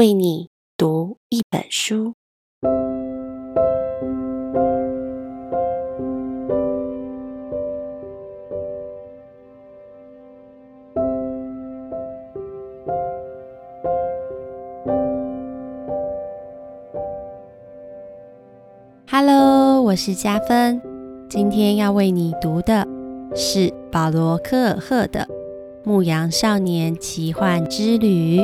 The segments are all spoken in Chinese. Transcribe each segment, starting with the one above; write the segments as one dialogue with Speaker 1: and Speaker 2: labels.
Speaker 1: 为你读一本书。Hello，我是佳芬，今天要为你读的是保罗·科尔赫的《牧羊少年奇幻之旅》。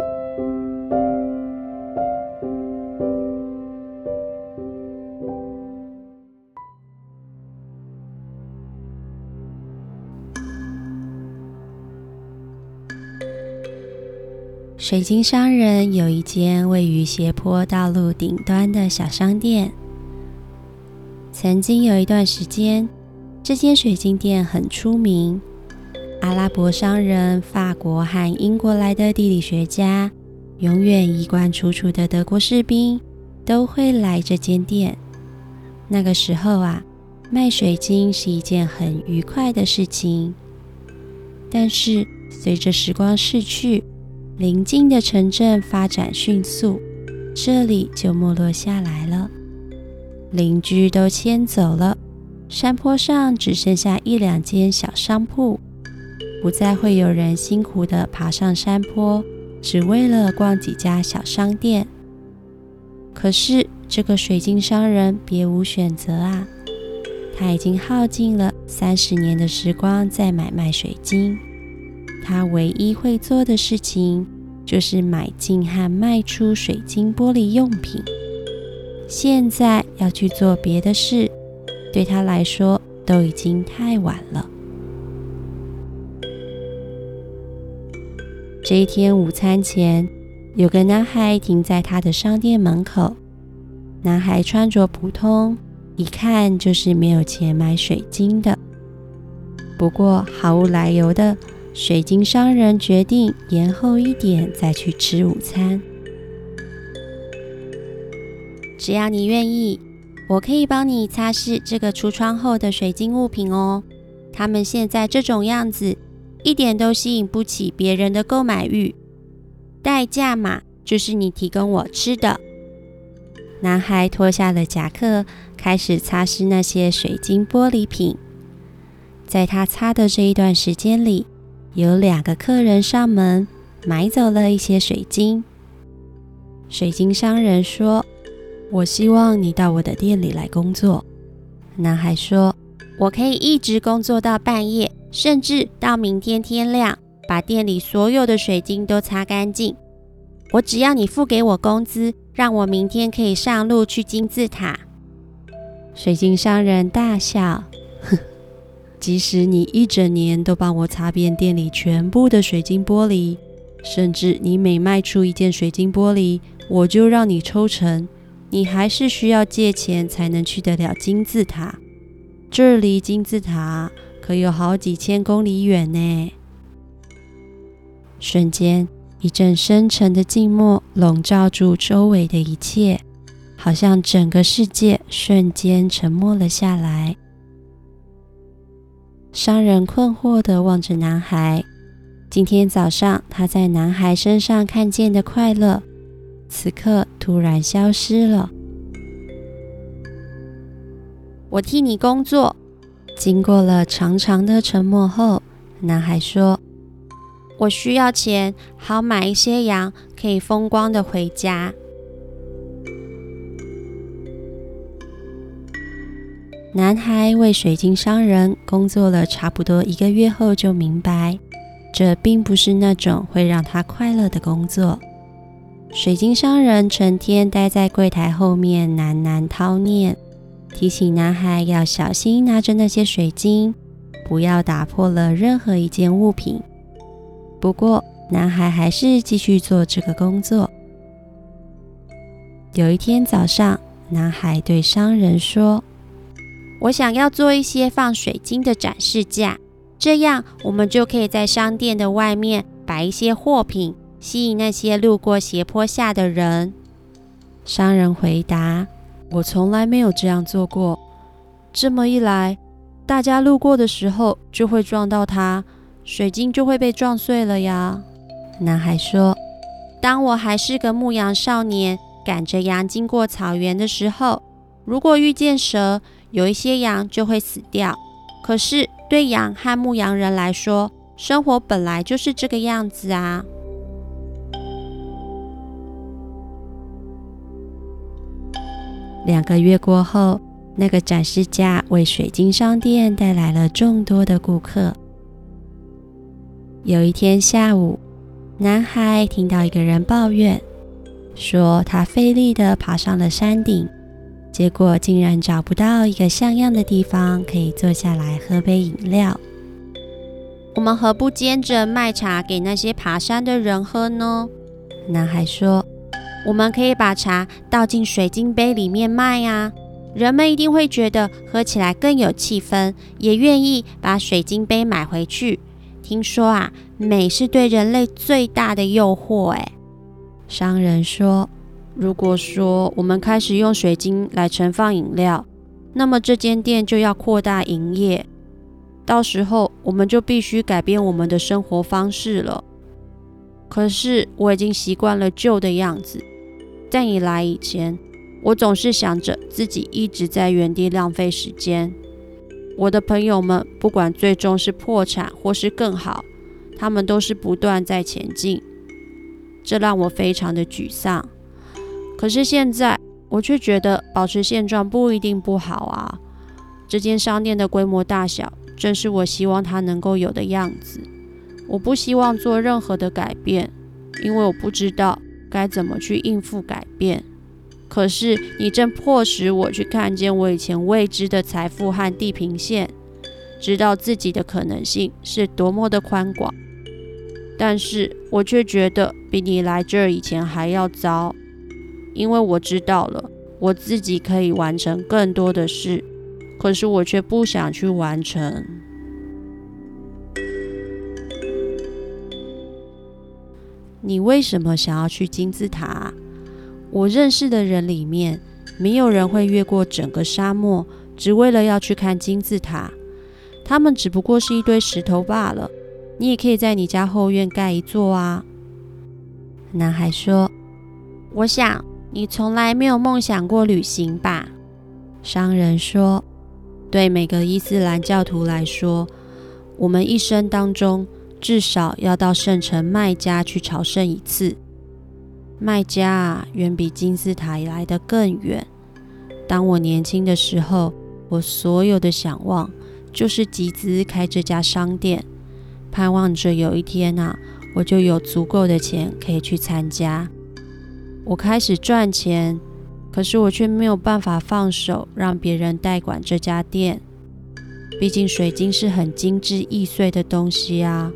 Speaker 1: 水晶商人有一间位于斜坡道路顶端的小商店。曾经有一段时间，这间水晶店很出名。阿拉伯商人、法国和英国来的地理学家、永远衣冠楚楚的德国士兵都会来这间店。那个时候啊，卖水晶是一件很愉快的事情。但是随着时光逝去，邻近的城镇发展迅速，这里就没落下来了。邻居都迁走了，山坡上只剩下一两间小商铺，不再会有人辛苦地爬上山坡，只为了逛几家小商店。可是这个水晶商人别无选择啊，他已经耗尽了三十年的时光在买卖水晶，他唯一会做的事情就是买进和卖出水晶玻璃用品。现在要去做别的事，对他来说都已经太晚了。这一天午餐前，有个男孩停在他的商店门口。男孩穿着普通，一看就是没有钱买水晶的。不过毫无来由的，水晶商人决定延后一点再去吃午餐。只要你愿意，我可以帮你擦拭这个橱窗后的水晶物品哦。它们现在这种样子，一点都吸引不起别人的购买欲。代价嘛，就是你提供我吃的。男孩脱下了夹克，开始擦拭那些水晶玻璃品。在他擦的这一段时间里，有两个客人上门，买走了一些水晶。水晶商人说。我希望你到我的店里来工作。男孩说：“我可以一直工作到半夜，甚至到明天天亮，把店里所有的水晶都擦干净。我只要你付给我工资，让我明天可以上路去金字塔。”水晶商人大笑：“哼，即使你一整年都帮我擦遍店里全部的水晶玻璃，甚至你每卖出一件水晶玻璃，我就让你抽成。”你还是需要借钱才能去得了金字塔，这离金字塔可有好几千公里远呢。瞬间，一阵深沉的静默笼罩住周围的一切，好像整个世界瞬间沉默了下来。商人困惑地望着男孩，今天早上他在男孩身上看见的快乐。此刻突然消失了。我替你工作。经过了长长的沉默后，男孩说：“我需要钱，好买一些羊，可以风光的回家。”男孩为水晶商人工作了差不多一个月后，就明白，这并不是那种会让他快乐的工作。水晶商人成天待在柜台后面喃喃叨念，提醒男孩要小心拿着那些水晶，不要打破了任何一件物品。不过，男孩还是继续做这个工作。有一天早上，男孩对商人说：“我想要做一些放水晶的展示架，这样我们就可以在商店的外面摆一些货品。”吸引那些路过斜坡下的人。商人回答：“我从来没有这样做过。这么一来，大家路过的时候就会撞到它，水晶就会被撞碎了呀。”男孩说：“当我还是个牧羊少年，赶着羊经过草原的时候，如果遇见蛇，有一些羊就会死掉。可是对羊和牧羊人来说，生活本来就是这个样子啊。两个月过后，那个展示架为水晶商店带来了众多的顾客。有一天下午，男孩听到一个人抱怨，说他费力地爬上了山顶，结果竟然找不到一个像样的地方可以坐下来喝杯饮料。我们何不兼着卖茶给那些爬山的人喝呢？男孩说。我们可以把茶倒进水晶杯里面卖啊，人们一定会觉得喝起来更有气氛，也愿意把水晶杯买回去。听说啊，美是对人类最大的诱惑。哎，商人说，如果说我们开始用水晶来盛放饮料，那么这间店就要扩大营业，到时候我们就必须改变我们的生活方式了。可是我已经习惯了旧的样子。在你来以前，我总是想着自己一直在原地浪费时间。我的朋友们，不管最终是破产或是更好，他们都是不断在前进，这让我非常的沮丧。可是现在，我却觉得保持现状不一定不好啊。这间商店的规模大小，正是我希望它能够有的样子。我不希望做任何的改变，因为我不知道。该怎么去应付改变？可是你正迫使我去看见我以前未知的财富和地平线，知道自己的可能性是多么的宽广。但是我却觉得比你来这儿以前还要糟，因为我知道了我自己可以完成更多的事，可是我却不想去完成。你为什么想要去金字塔？我认识的人里面，没有人会越过整个沙漠，只为了要去看金字塔。他们只不过是一堆石头罢了。你也可以在你家后院盖一座啊。男孩说：“我想你从来没有梦想过旅行吧？”商人说：“对每个伊斯兰教徒来说，我们一生当中。”至少要到圣城麦加去朝圣一次。麦加，远比金字塔来得更远。当我年轻的时候，我所有的想望就是集资开这家商店，盼望着有一天啊，我就有足够的钱可以去参加。我开始赚钱，可是我却没有办法放手让别人代管这家店。毕竟水晶是很精致易碎的东西啊。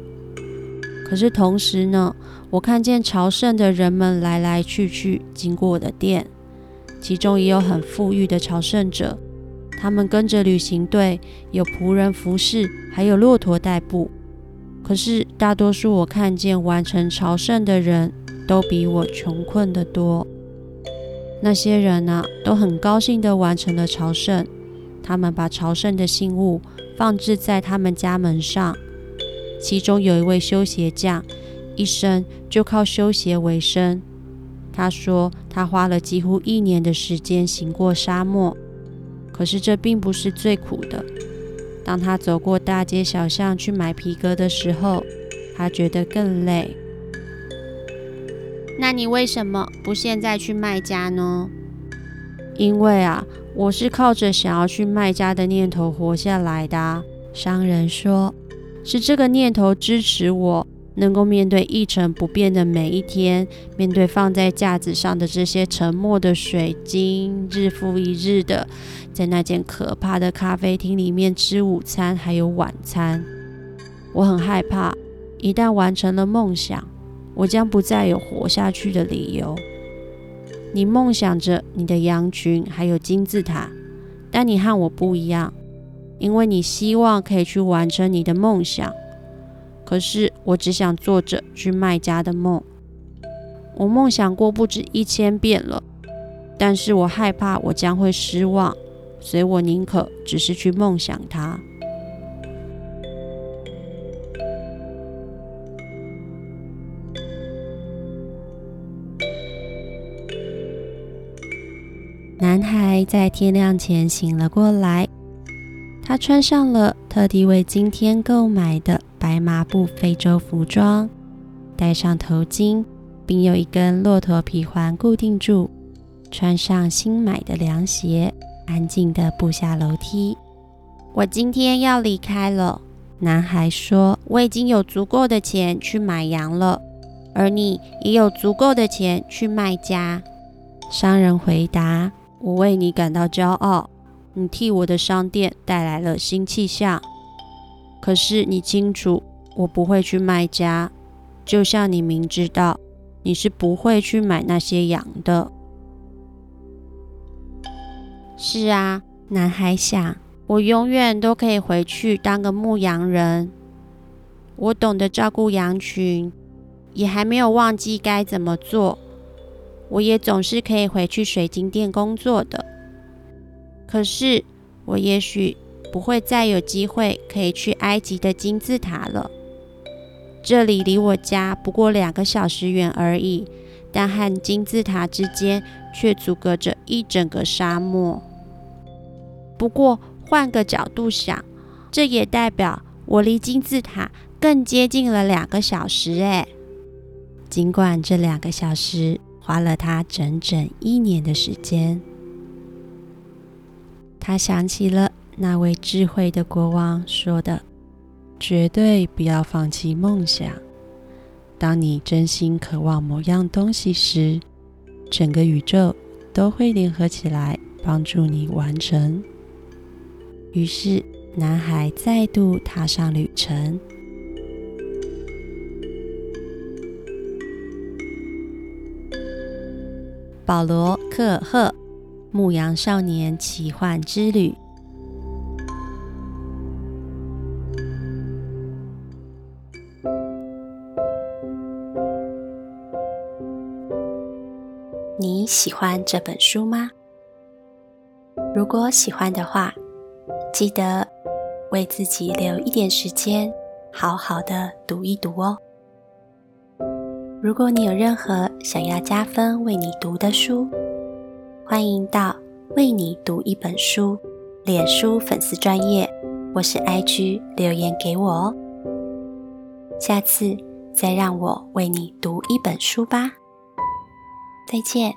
Speaker 1: 可是同时呢，我看见朝圣的人们来来去去经过我的店，其中也有很富裕的朝圣者，他们跟着旅行队，有仆人服侍，还有骆驼代步。可是大多数我看见完成朝圣的人都比我穷困得多。那些人呢，都很高兴地完成了朝圣，他们把朝圣的信物放置在他们家门上。其中有一位修鞋匠，一生就靠修鞋为生。他说，他花了几乎一年的时间行过沙漠，可是这并不是最苦的。当他走过大街小巷去买皮革的时候，他觉得更累。那你为什么不现在去卖家呢？因为啊，我是靠着想要去卖家的念头活下来的。商人说。是这个念头支持我，能够面对一成不变的每一天，面对放在架子上的这些沉默的水晶，日复一日的在那间可怕的咖啡厅里面吃午餐还有晚餐。我很害怕，一旦完成了梦想，我将不再有活下去的理由。你梦想着你的羊群还有金字塔，但你和我不一样。因为你希望可以去完成你的梦想，可是我只想做着去卖家的梦。我梦想过不止一千遍了，但是我害怕我将会失望，所以我宁可只是去梦想它。男孩在天亮前醒了过来，他穿上了特地为今天购买的白麻布非洲服装，戴上头巾，并用一根骆驼皮环固定住，穿上新买的凉鞋，安静地步下楼梯。我今天要离开了，男孩说。我已经有足够的钱去买羊了，而你也有足够的钱去卖家。商人回答。我为你感到骄傲，你替我的商店带来了新气象。可是你清楚，我不会去卖家，就像你明知道你是不会去买那些羊的。是啊，男孩想，我永远都可以回去当个牧羊人。我懂得照顾羊群，也还没有忘记该怎么做。我也总是可以回去水晶店工作的，可是我也许不会再有机会可以去埃及的金字塔了。这里离我家不过两个小时远而已，但和金字塔之间却阻隔着一整个沙漠。不过换个角度想，这也代表我离金字塔更接近了两个小时。哎，尽管这两个小时。花了他整整一年的时间。他想起了那位智慧的国王说的：“绝对不要放弃梦想。当你真心渴望某样东西时，整个宇宙都会联合起来帮助你完成。”于是，男孩再度踏上旅程。保罗·科尔赫《牧羊少年奇幻之旅》。你喜欢这本书吗？如果喜欢的话，记得为自己留一点时间，好好的读一读哦。如果你有任何想要加分为你读的书，欢迎到为你读一本书脸书粉丝专业，我是 IG 留言给我哦。下次再让我为你读一本书吧。再见。